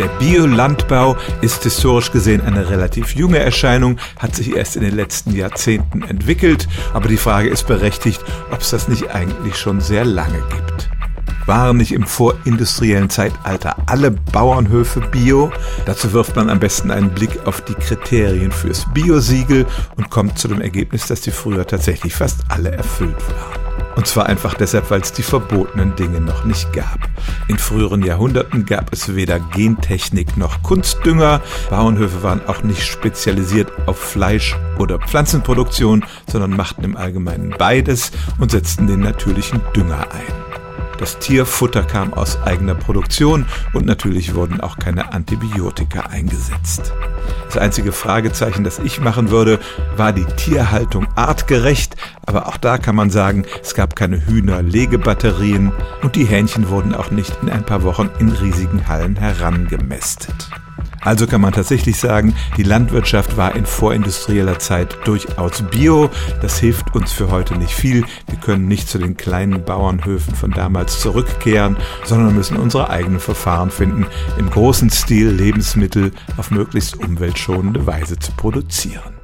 Der Biolandbau ist historisch gesehen eine relativ junge Erscheinung, hat sich erst in den letzten Jahrzehnten entwickelt, aber die Frage ist berechtigt, ob es das nicht eigentlich schon sehr lange gibt. Waren nicht im vorindustriellen Zeitalter alle Bauernhöfe bio? Dazu wirft man am besten einen Blick auf die Kriterien fürs Biosiegel und kommt zu dem Ergebnis, dass die früher tatsächlich fast alle erfüllt waren. Und zwar einfach deshalb, weil es die verbotenen Dinge noch nicht gab. In früheren Jahrhunderten gab es weder Gentechnik noch Kunstdünger. Bauernhöfe waren auch nicht spezialisiert auf Fleisch- oder Pflanzenproduktion, sondern machten im Allgemeinen beides und setzten den natürlichen Dünger ein. Das Tierfutter kam aus eigener Produktion und natürlich wurden auch keine Antibiotika eingesetzt. Das einzige Fragezeichen, das ich machen würde, war die Tierhaltung artgerecht, aber auch da kann man sagen, es gab keine Hühnerlegebatterien und die Hähnchen wurden auch nicht in ein paar Wochen in riesigen Hallen herangemästet. Also kann man tatsächlich sagen, die Landwirtschaft war in vorindustrieller Zeit durchaus bio. Das hilft uns für heute nicht viel. Wir können nicht zu den kleinen Bauernhöfen von damals zurückkehren, sondern müssen unsere eigenen Verfahren finden, im großen Stil Lebensmittel auf möglichst umweltschonende Weise zu produzieren.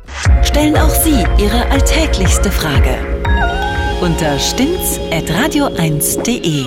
Stellen auch Sie Ihre alltäglichste Frage unter stimmtz.radio1.de.